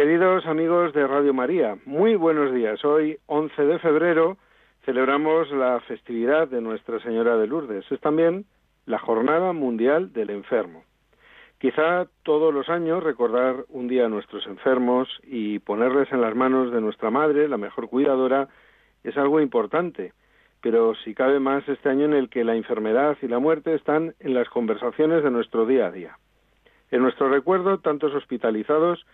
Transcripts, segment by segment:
Queridos amigos de Radio María, muy buenos días. Hoy, 11 de febrero, celebramos la festividad de Nuestra Señora de Lourdes. Es también la Jornada Mundial del Enfermo. Quizá todos los años recordar un día a nuestros enfermos y ponerles en las manos de nuestra Madre, la mejor cuidadora, es algo importante, pero si cabe más este año en el que la enfermedad y la muerte están en las conversaciones de nuestro día a día. En nuestro recuerdo, tantos hospitalizados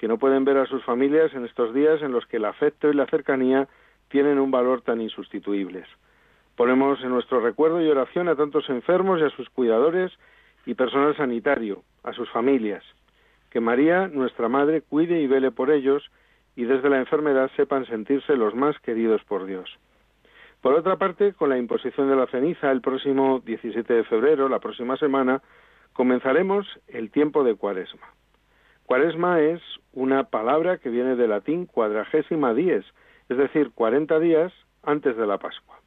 que no pueden ver a sus familias en estos días en los que el afecto y la cercanía tienen un valor tan insustituibles. Ponemos en nuestro recuerdo y oración a tantos enfermos y a sus cuidadores y personal sanitario, a sus familias. Que María, nuestra Madre, cuide y vele por ellos y desde la enfermedad sepan sentirse los más queridos por Dios. Por otra parte, con la imposición de la ceniza el próximo 17 de febrero, la próxima semana, comenzaremos el tiempo de Cuaresma. Cuaresma es una palabra que viene del latín cuadragésima dies, es decir, cuarenta días antes de la Pascua.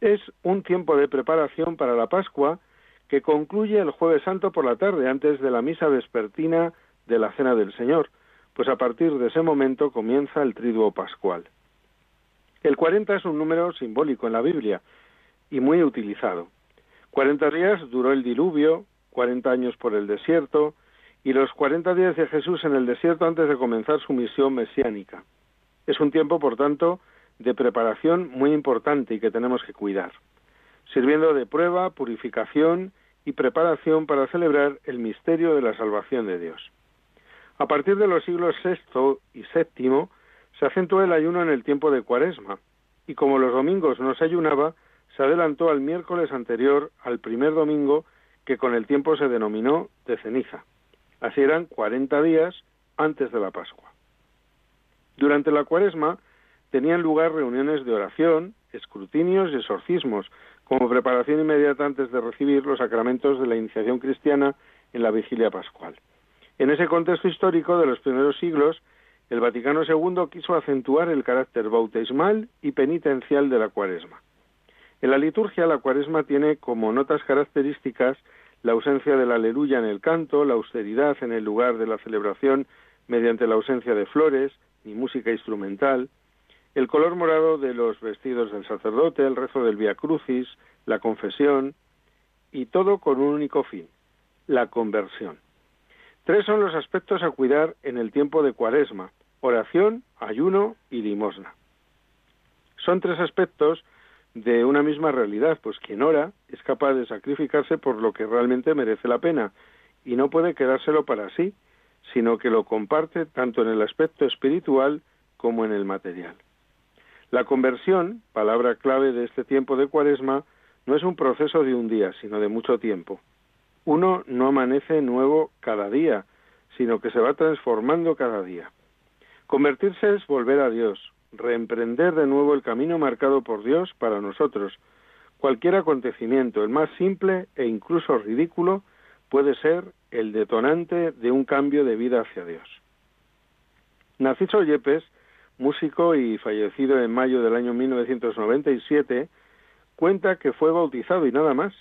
Es un tiempo de preparación para la Pascua que concluye el jueves santo por la tarde, antes de la misa vespertina de la Cena del Señor, pues a partir de ese momento comienza el triduo pascual. El cuarenta es un número simbólico en la Biblia y muy utilizado. Cuarenta días duró el diluvio, cuarenta años por el desierto, y los 40 días de Jesús en el desierto antes de comenzar su misión mesiánica. Es un tiempo, por tanto, de preparación muy importante y que tenemos que cuidar, sirviendo de prueba, purificación y preparación para celebrar el misterio de la salvación de Dios. A partir de los siglos VI y VII se acentuó el ayuno en el tiempo de Cuaresma, y como los domingos no se ayunaba, se adelantó al miércoles anterior al primer domingo que con el tiempo se denominó de ceniza. Así eran 40 días antes de la Pascua. Durante la cuaresma tenían lugar reuniones de oración, escrutinios y exorcismos, como preparación inmediata antes de recibir los sacramentos de la iniciación cristiana en la vigilia pascual. En ese contexto histórico de los primeros siglos, el Vaticano II quiso acentuar el carácter bautismal y penitencial de la cuaresma. En la liturgia, la cuaresma tiene como notas características la ausencia del aleluya en el canto, la austeridad en el lugar de la celebración mediante la ausencia de flores ni música instrumental, el color morado de los vestidos del sacerdote, el rezo del Via Crucis, la confesión, y todo con un único fin, la conversión. Tres son los aspectos a cuidar en el tiempo de cuaresma, oración, ayuno y limosna. Son tres aspectos de una misma realidad, pues quien ora es capaz de sacrificarse por lo que realmente merece la pena y no puede quedárselo para sí, sino que lo comparte tanto en el aspecto espiritual como en el material. La conversión, palabra clave de este tiempo de Cuaresma, no es un proceso de un día, sino de mucho tiempo. Uno no amanece nuevo cada día, sino que se va transformando cada día. Convertirse es volver a Dios, reemprender de nuevo el camino marcado por Dios para nosotros. Cualquier acontecimiento, el más simple e incluso ridículo, puede ser el detonante de un cambio de vida hacia Dios. Narciso Yepes, músico y fallecido en mayo del año 1997, cuenta que fue bautizado y nada más.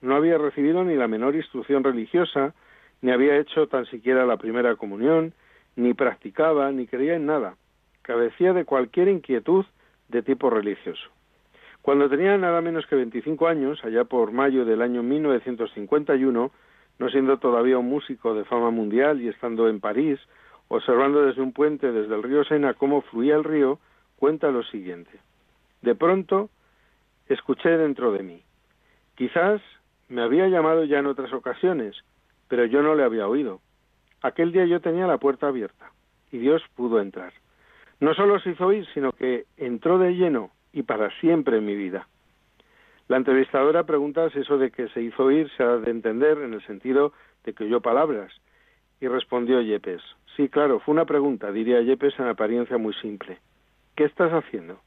No había recibido ni la menor instrucción religiosa, ni había hecho tan siquiera la primera comunión, ni practicaba, ni creía en nada cabecía de cualquier inquietud de tipo religioso. Cuando tenía nada menos que 25 años, allá por mayo del año 1951, no siendo todavía un músico de fama mundial y estando en París, observando desde un puente desde el río Sena cómo fluía el río, cuenta lo siguiente. De pronto, escuché dentro de mí. Quizás me había llamado ya en otras ocasiones, pero yo no le había oído. Aquel día yo tenía la puerta abierta y Dios pudo entrar. No solo se hizo oír, sino que entró de lleno y para siempre en mi vida. La entrevistadora pregunta si eso de que se hizo oír se ha de entender en el sentido de que oyó palabras. Y respondió Yepes. Sí, claro, fue una pregunta, diría Yepes en apariencia muy simple. ¿Qué estás haciendo?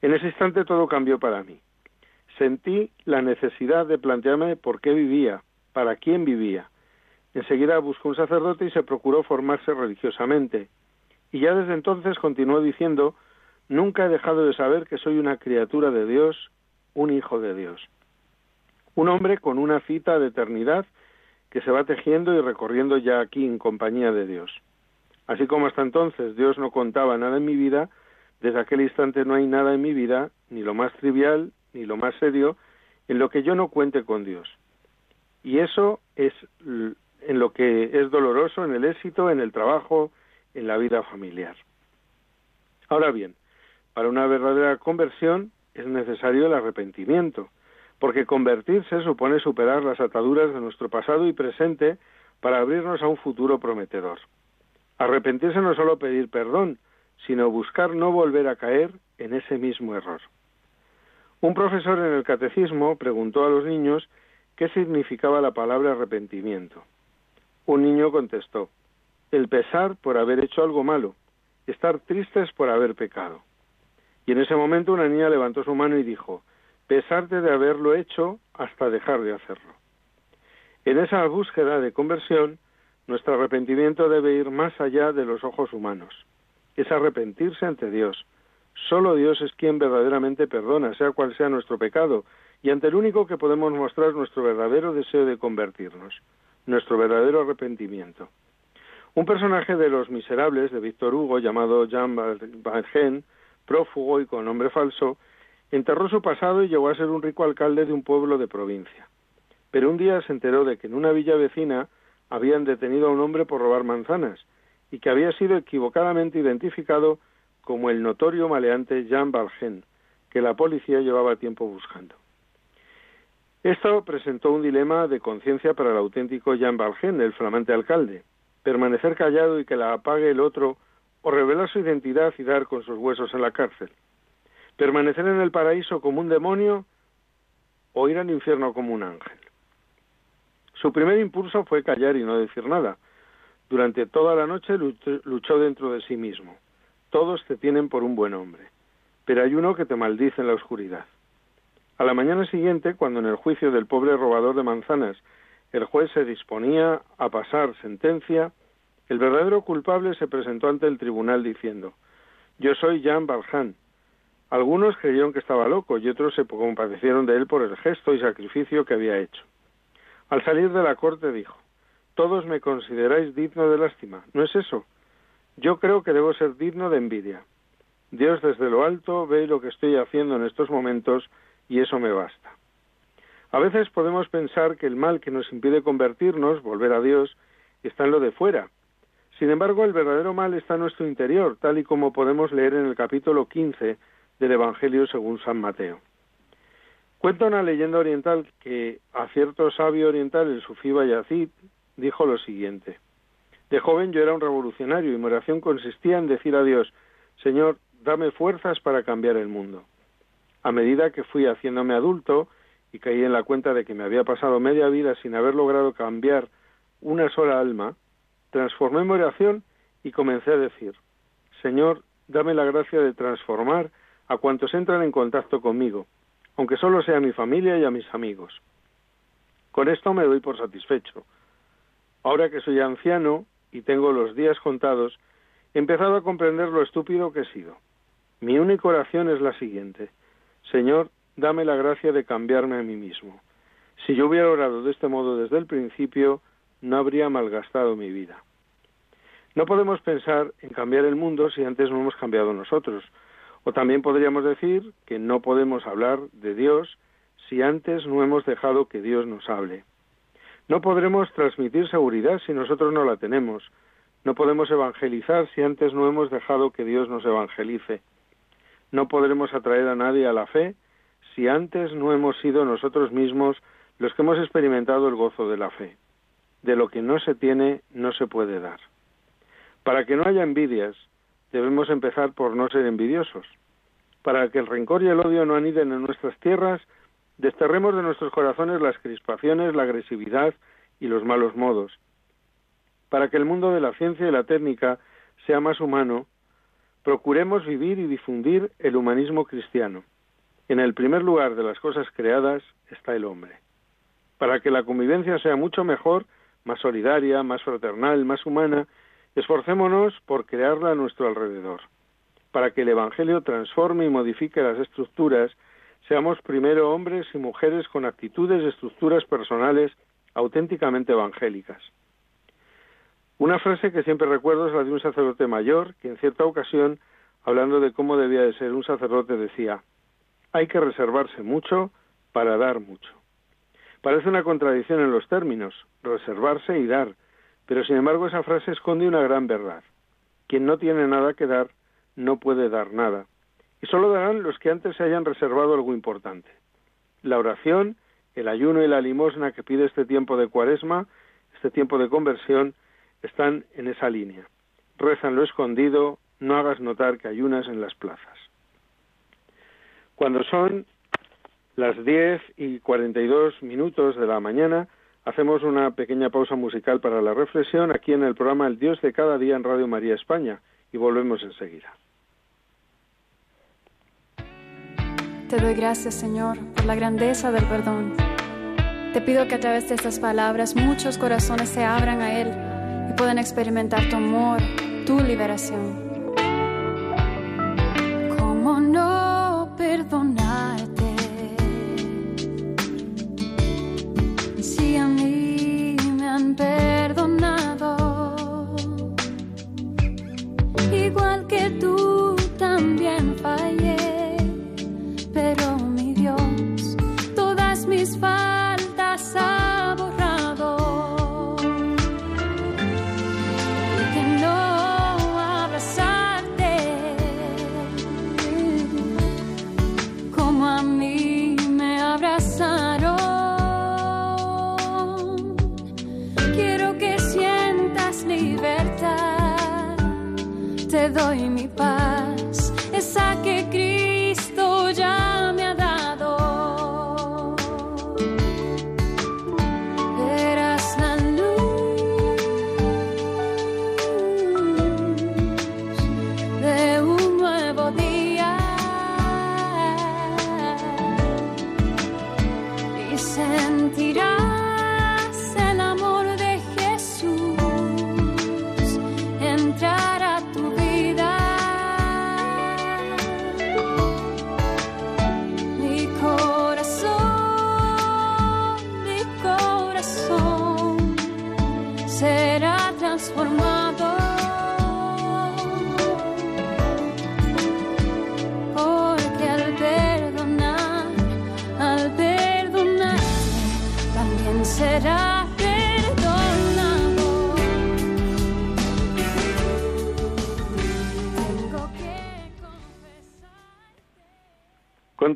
En ese instante todo cambió para mí. Sentí la necesidad de plantearme por qué vivía, para quién vivía. Enseguida buscó un sacerdote y se procuró formarse religiosamente. Y ya desde entonces continuó diciendo, nunca he dejado de saber que soy una criatura de Dios, un hijo de Dios. Un hombre con una cita de eternidad que se va tejiendo y recorriendo ya aquí en compañía de Dios. Así como hasta entonces Dios no contaba nada en mi vida, desde aquel instante no hay nada en mi vida, ni lo más trivial, ni lo más serio, en lo que yo no cuente con Dios. Y eso es en lo que es doloroso, en el éxito, en el trabajo, en la vida familiar. Ahora bien, para una verdadera conversión es necesario el arrepentimiento, porque convertirse supone superar las ataduras de nuestro pasado y presente para abrirnos a un futuro prometedor. Arrepentirse no es solo pedir perdón, sino buscar no volver a caer en ese mismo error. Un profesor en el catecismo preguntó a los niños qué significaba la palabra arrepentimiento. Un niño contestó, el pesar por haber hecho algo malo, estar tristes por haber pecado. Y en ese momento una niña levantó su mano y dijo, pesarte de haberlo hecho hasta dejar de hacerlo. En esa búsqueda de conversión, nuestro arrepentimiento debe ir más allá de los ojos humanos. Es arrepentirse ante Dios. Solo Dios es quien verdaderamente perdona, sea cual sea nuestro pecado, y ante el único que podemos mostrar nuestro verdadero deseo de convertirnos, nuestro verdadero arrepentimiento. Un personaje de Los Miserables de Víctor Hugo, llamado Jean Valjean, prófugo y con nombre falso, enterró su pasado y llegó a ser un rico alcalde de un pueblo de provincia. Pero un día se enteró de que en una villa vecina habían detenido a un hombre por robar manzanas y que había sido equivocadamente identificado como el notorio maleante Jean Valjean, que la policía llevaba tiempo buscando. Esto presentó un dilema de conciencia para el auténtico Jean Valjean, el flamante alcalde, permanecer callado y que la apague el otro o revelar su identidad y dar con sus huesos en la cárcel permanecer en el paraíso como un demonio o ir al infierno como un ángel. Su primer impulso fue callar y no decir nada. Durante toda la noche luchó dentro de sí mismo. Todos te tienen por un buen hombre, pero hay uno que te maldice en la oscuridad. A la mañana siguiente, cuando en el juicio del pobre robador de manzanas el juez se disponía a pasar sentencia, el verdadero culpable se presentó ante el tribunal diciendo Yo soy Jean Valjean, algunos creyeron que estaba loco y otros se compadecieron de él por el gesto y sacrificio que había hecho. Al salir de la corte dijo, Todos me consideráis digno de lástima, ¿no es eso? Yo creo que debo ser digno de envidia. Dios desde lo alto ve lo que estoy haciendo en estos momentos y eso me basta. A veces podemos pensar que el mal que nos impide convertirnos, volver a Dios, está en lo de fuera. Sin embargo, el verdadero mal está en nuestro interior, tal y como podemos leer en el capítulo 15 del Evangelio según San Mateo. Cuenta una leyenda oriental que a cierto sabio oriental, el sufí Bayazid, dijo lo siguiente. De joven yo era un revolucionario y mi oración consistía en decir a Dios, Señor, dame fuerzas para cambiar el mundo. A medida que fui haciéndome adulto y caí en la cuenta de que me había pasado media vida sin haber logrado cambiar una sola alma, transformé mi oración y comencé a decir, Señor, dame la gracia de transformar a cuantos entran en contacto conmigo, aunque solo sea mi familia y a mis amigos. Con esto me doy por satisfecho. Ahora que soy anciano y tengo los días contados, he empezado a comprender lo estúpido que he sido. Mi única oración es la siguiente. Señor, dame la gracia de cambiarme a mí mismo. Si yo hubiera orado de este modo desde el principio, no habría malgastado mi vida. No podemos pensar en cambiar el mundo si antes no hemos cambiado nosotros, o también podríamos decir que no podemos hablar de Dios si antes no hemos dejado que Dios nos hable. No podremos transmitir seguridad si nosotros no la tenemos. No podemos evangelizar si antes no hemos dejado que Dios nos evangelice. No podremos atraer a nadie a la fe si antes no hemos sido nosotros mismos los que hemos experimentado el gozo de la fe. De lo que no se tiene no se puede dar. Para que no haya envidias, debemos empezar por no ser envidiosos. Para que el rencor y el odio no aniden en nuestras tierras, desterremos de nuestros corazones las crispaciones, la agresividad y los malos modos. Para que el mundo de la ciencia y la técnica sea más humano, procuremos vivir y difundir el humanismo cristiano. En el primer lugar de las cosas creadas está el hombre. Para que la convivencia sea mucho mejor, más solidaria, más fraternal, más humana, esforcémonos por crearla a nuestro alrededor. Para que el Evangelio transforme y modifique las estructuras, seamos primero hombres y mujeres con actitudes y estructuras personales auténticamente evangélicas. Una frase que siempre recuerdo es la de un sacerdote mayor que en cierta ocasión, hablando de cómo debía de ser un sacerdote, decía, hay que reservarse mucho para dar mucho. Parece una contradicción en los términos, reservarse y dar, pero sin embargo esa frase esconde una gran verdad. Quien no tiene nada que dar, no puede dar nada. Y solo darán los que antes se hayan reservado algo importante. La oración, el ayuno y la limosna que pide este tiempo de cuaresma, este tiempo de conversión, están en esa línea. Rezan lo escondido, no hagas notar que ayunas en las plazas. Cuando son las 10 y 42 minutos de la mañana, hacemos una pequeña pausa musical para la reflexión aquí en el programa El Dios de cada día en Radio María España y volvemos enseguida. Te doy gracias, Señor, por la grandeza del perdón. Te pido que a través de estas palabras muchos corazones se abran a Él y puedan experimentar tu amor, tu liberación. ¿Cómo no up now.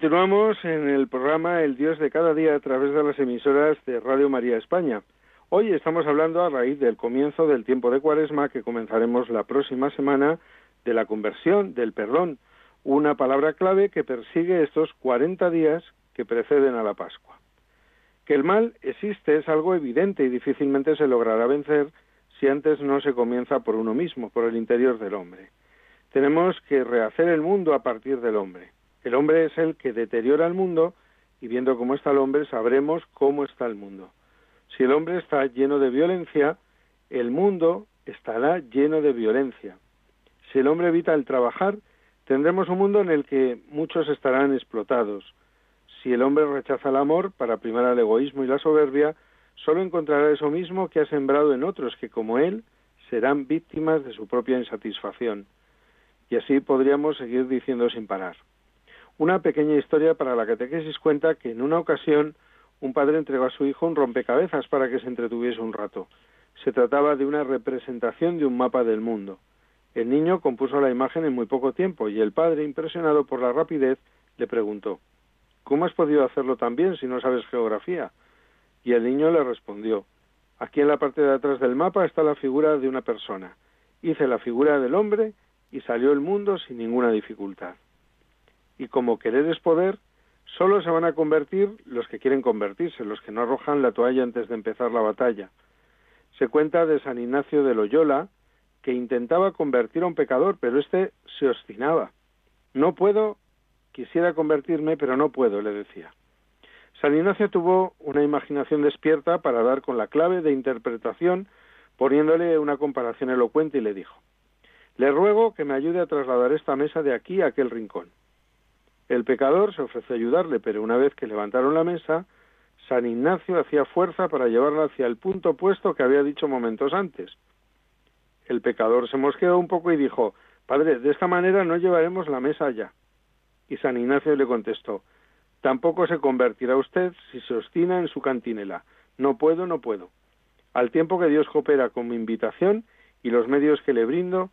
Continuamos en el programa El Dios de cada día a través de las emisoras de Radio María España. Hoy estamos hablando a raíz del comienzo del tiempo de Cuaresma que comenzaremos la próxima semana de la conversión, del perdón, una palabra clave que persigue estos 40 días que preceden a la Pascua. Que el mal existe es algo evidente y difícilmente se logrará vencer si antes no se comienza por uno mismo, por el interior del hombre. Tenemos que rehacer el mundo a partir del hombre. El hombre es el que deteriora el mundo y viendo cómo está el hombre sabremos cómo está el mundo. Si el hombre está lleno de violencia, el mundo estará lleno de violencia. Si el hombre evita el trabajar, tendremos un mundo en el que muchos estarán explotados. Si el hombre rechaza el amor para primar al egoísmo y la soberbia, solo encontrará eso mismo que ha sembrado en otros que, como él, serán víctimas de su propia insatisfacción. Y así podríamos seguir diciendo sin parar. Una pequeña historia para la catequesis cuenta que en una ocasión un padre entregó a su hijo un rompecabezas para que se entretuviese un rato. Se trataba de una representación de un mapa del mundo. El niño compuso la imagen en muy poco tiempo y el padre, impresionado por la rapidez, le preguntó ¿Cómo has podido hacerlo tan bien si no sabes geografía? Y el niño le respondió Aquí en la parte de atrás del mapa está la figura de una persona. Hice la figura del hombre y salió el mundo sin ninguna dificultad. Y como querer es poder, solo se van a convertir los que quieren convertirse, los que no arrojan la toalla antes de empezar la batalla. Se cuenta de San Ignacio de Loyola que intentaba convertir a un pecador, pero éste se obstinaba. No puedo, quisiera convertirme, pero no puedo, le decía. San Ignacio tuvo una imaginación despierta para dar con la clave de interpretación, poniéndole una comparación elocuente y le dijo, Le ruego que me ayude a trasladar esta mesa de aquí a aquel rincón. El pecador se ofreció a ayudarle, pero una vez que levantaron la mesa, San Ignacio hacía fuerza para llevarla hacia el punto opuesto que había dicho momentos antes. El pecador se mosqueó un poco y dijo, Padre, de esta manera no llevaremos la mesa allá. Y San Ignacio le contestó, Tampoco se convertirá usted si se obstina en su cantinela. No puedo, no puedo. Al tiempo que Dios coopera con mi invitación y los medios que le brindo,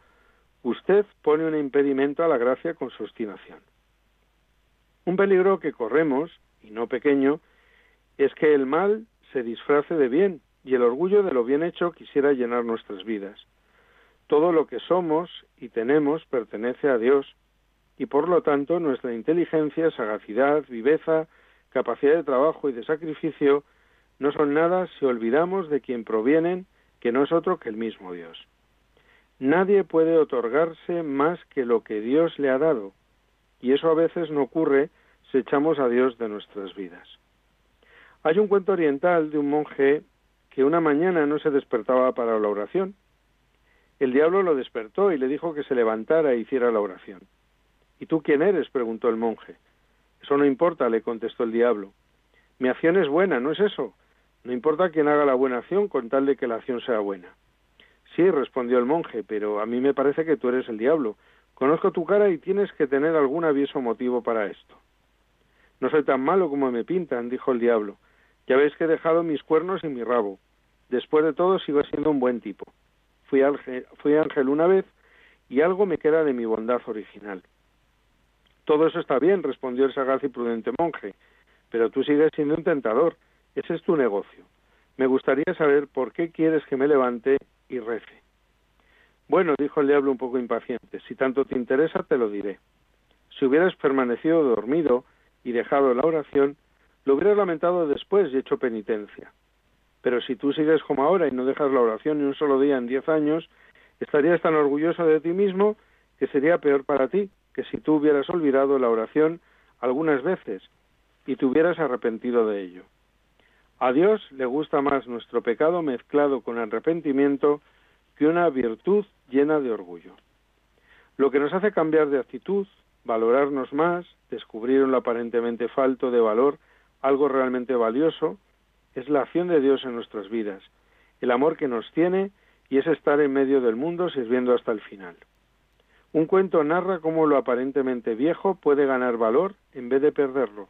usted pone un impedimento a la gracia con su obstinación. Un peligro que corremos, y no pequeño, es que el mal se disfrace de bien y el orgullo de lo bien hecho quisiera llenar nuestras vidas. Todo lo que somos y tenemos pertenece a Dios y por lo tanto nuestra inteligencia, sagacidad, viveza, capacidad de trabajo y de sacrificio no son nada si olvidamos de quien provienen, que no es otro que el mismo Dios. Nadie puede otorgarse más que lo que Dios le ha dado, y eso a veces no ocurre si echamos a Dios de nuestras vidas. Hay un cuento oriental de un monje que una mañana no se despertaba para la oración. El diablo lo despertó y le dijo que se levantara e hiciera la oración. ¿Y tú quién eres? preguntó el monje. Eso no importa, le contestó el diablo. Mi acción es buena, ¿no es eso? No importa quién haga la buena acción con tal de que la acción sea buena. Sí, respondió el monje, pero a mí me parece que tú eres el diablo. Conozco tu cara y tienes que tener algún aviso motivo para esto. No soy tan malo como me pintan, dijo el diablo. Ya veis que he dejado mis cuernos y mi rabo. Después de todo sigo siendo un buen tipo. Fui ángel, fui ángel una vez y algo me queda de mi bondad original. Todo eso está bien, respondió el sagaz y prudente monje, pero tú sigues siendo un tentador. Ese es tu negocio. Me gustaría saber por qué quieres que me levante y rece. Bueno, dijo el diablo un poco impaciente, si tanto te interesa te lo diré. Si hubieras permanecido dormido y dejado la oración, lo hubieras lamentado después y hecho penitencia. Pero si tú sigues como ahora y no dejas la oración ni un solo día en diez años, estarías tan orgulloso de ti mismo que sería peor para ti que si tú hubieras olvidado la oración algunas veces y te hubieras arrepentido de ello. A Dios le gusta más nuestro pecado mezclado con arrepentimiento que una virtud llena de orgullo. Lo que nos hace cambiar de actitud, valorarnos más, descubrir un aparentemente falto de valor algo realmente valioso, es la acción de Dios en nuestras vidas, el amor que nos tiene y es estar en medio del mundo sirviendo hasta el final. Un cuento narra cómo lo aparentemente viejo puede ganar valor en vez de perderlo,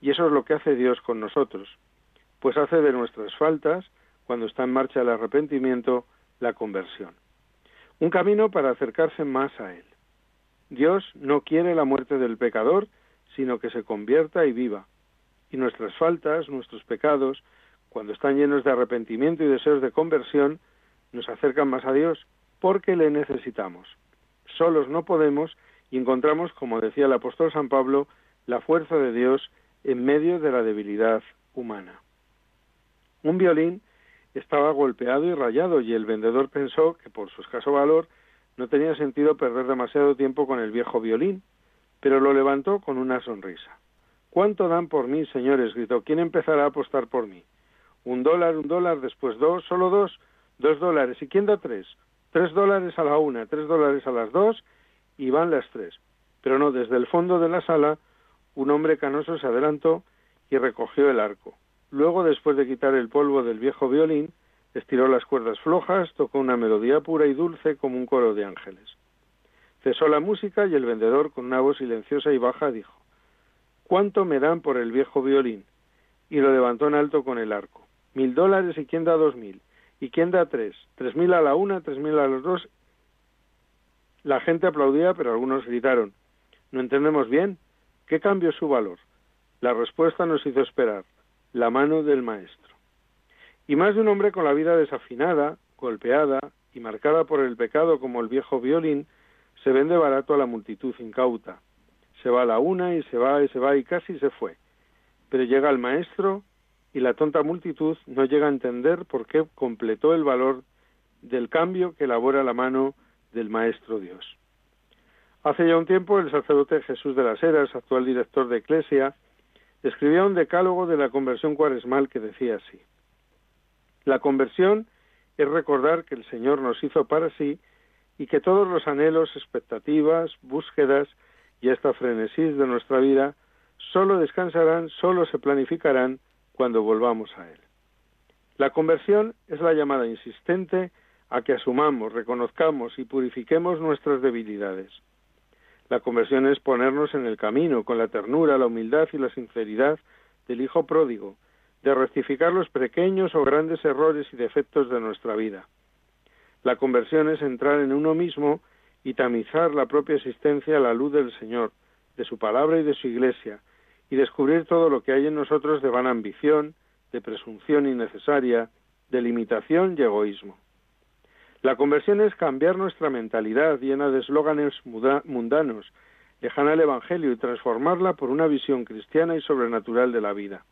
y eso es lo que hace Dios con nosotros, pues hace de nuestras faltas, cuando está en marcha el arrepentimiento, la conversión. Un camino para acercarse más a Él. Dios no quiere la muerte del pecador, sino que se convierta y viva, y nuestras faltas, nuestros pecados, cuando están llenos de arrepentimiento y deseos de conversión, nos acercan más a Dios porque le necesitamos. Solos no podemos y encontramos, como decía el apóstol San Pablo, la fuerza de Dios en medio de la debilidad humana. Un violín estaba golpeado y rayado y el vendedor pensó que por su escaso valor no tenía sentido perder demasiado tiempo con el viejo violín, pero lo levantó con una sonrisa. ¿Cuánto dan por mí, señores? gritó. ¿Quién empezará a apostar por mí? Un dólar, un dólar, después dos, solo dos, dos dólares. ¿Y quién da tres? Tres dólares a la una, tres dólares a las dos y van las tres. Pero no, desde el fondo de la sala un hombre canoso se adelantó y recogió el arco. Luego, después de quitar el polvo del viejo violín, estiró las cuerdas flojas, tocó una melodía pura y dulce como un coro de ángeles. Cesó la música y el vendedor, con una voz silenciosa y baja, dijo ¿Cuánto me dan por el viejo violín? Y lo levantó en alto con el arco. Mil dólares y quién da dos mil. ¿Y quién da tres? Tres mil a la una, tres mil a los dos. La gente aplaudía, pero algunos gritaron. No entendemos bien. ¿Qué cambió su valor? La respuesta nos hizo esperar. La mano del maestro. Y más de un hombre con la vida desafinada, golpeada y marcada por el pecado como el viejo violín, se vende barato a la multitud incauta se va a la una y se va y se va y casi se fue. Pero llega el maestro y la tonta multitud no llega a entender por qué completó el valor del cambio que elabora la mano del Maestro Dios. Hace ya un tiempo el sacerdote Jesús de las Heras, actual director de Eclesia, escribía un decálogo de la conversión cuaresmal que decía así. La conversión es recordar que el Señor nos hizo para sí y que todos los anhelos, expectativas, búsquedas y esta frenesí de nuestra vida solo descansarán, solo se planificarán cuando volvamos a Él. La conversión es la llamada insistente a que asumamos, reconozcamos y purifiquemos nuestras debilidades. La conversión es ponernos en el camino con la ternura, la humildad y la sinceridad del Hijo pródigo, de rectificar los pequeños o grandes errores y defectos de nuestra vida. La conversión es entrar en uno mismo y tamizar la propia existencia a la luz del Señor, de su palabra y de su iglesia, y descubrir todo lo que hay en nosotros de vana ambición, de presunción innecesaria, de limitación y egoísmo. La conversión es cambiar nuestra mentalidad llena de eslóganes mundanos, lejana al Evangelio y transformarla por una visión cristiana y sobrenatural de la vida.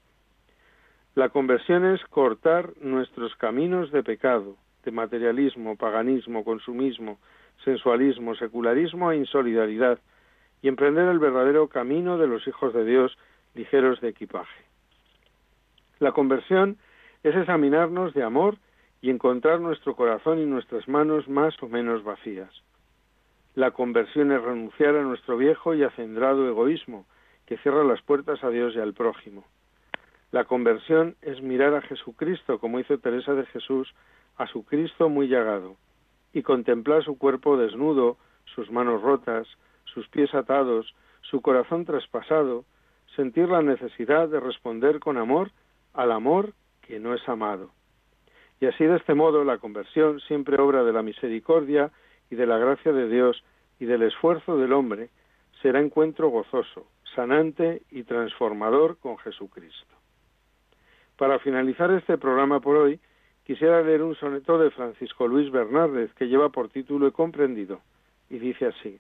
La conversión es cortar nuestros caminos de pecado, de materialismo, paganismo, consumismo, sensualismo, secularismo e insolidaridad, y emprender el verdadero camino de los hijos de Dios ligeros de equipaje. La conversión es examinarnos de amor y encontrar nuestro corazón y nuestras manos más o menos vacías. La conversión es renunciar a nuestro viejo y acendrado egoísmo, que cierra las puertas a Dios y al prójimo. La conversión es mirar a Jesucristo, como hizo Teresa de Jesús, a su Cristo muy llagado, y contemplar su cuerpo desnudo, sus manos rotas, sus pies atados, su corazón traspasado, sentir la necesidad de responder con amor al amor que no es amado. Y así de este modo la conversión, siempre obra de la misericordia y de la gracia de Dios y del esfuerzo del hombre, será encuentro gozoso, sanante y transformador con Jesucristo. Para finalizar este programa por hoy, quisiera leer un soneto de Francisco Luis Bernárdez que lleva por título He comprendido, y dice así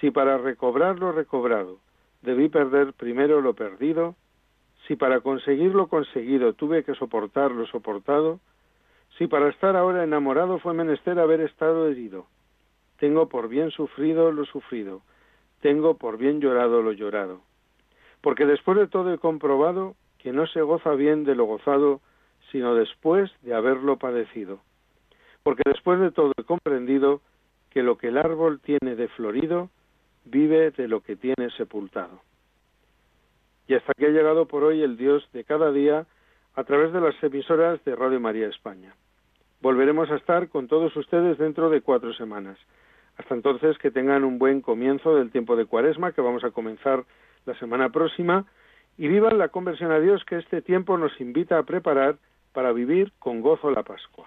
Si para recobrar lo recobrado debí perder primero lo perdido, si para conseguir lo conseguido tuve que soportar lo soportado, si para estar ahora enamorado fue menester haber estado herido, tengo por bien sufrido lo sufrido, tengo por bien llorado lo llorado. Porque después de todo he comprobado que no se goza bien de lo gozado, sino después de haberlo padecido. Porque después de todo he comprendido que lo que el árbol tiene de florido, vive de lo que tiene sepultado. Y hasta aquí ha llegado por hoy el Dios de cada día a través de las emisoras de Radio María España. Volveremos a estar con todos ustedes dentro de cuatro semanas. Hasta entonces, que tengan un buen comienzo del tiempo de Cuaresma, que vamos a comenzar la semana próxima, y vivan la conversión a Dios que este tiempo nos invita a preparar para vivir con gozo la Pascua.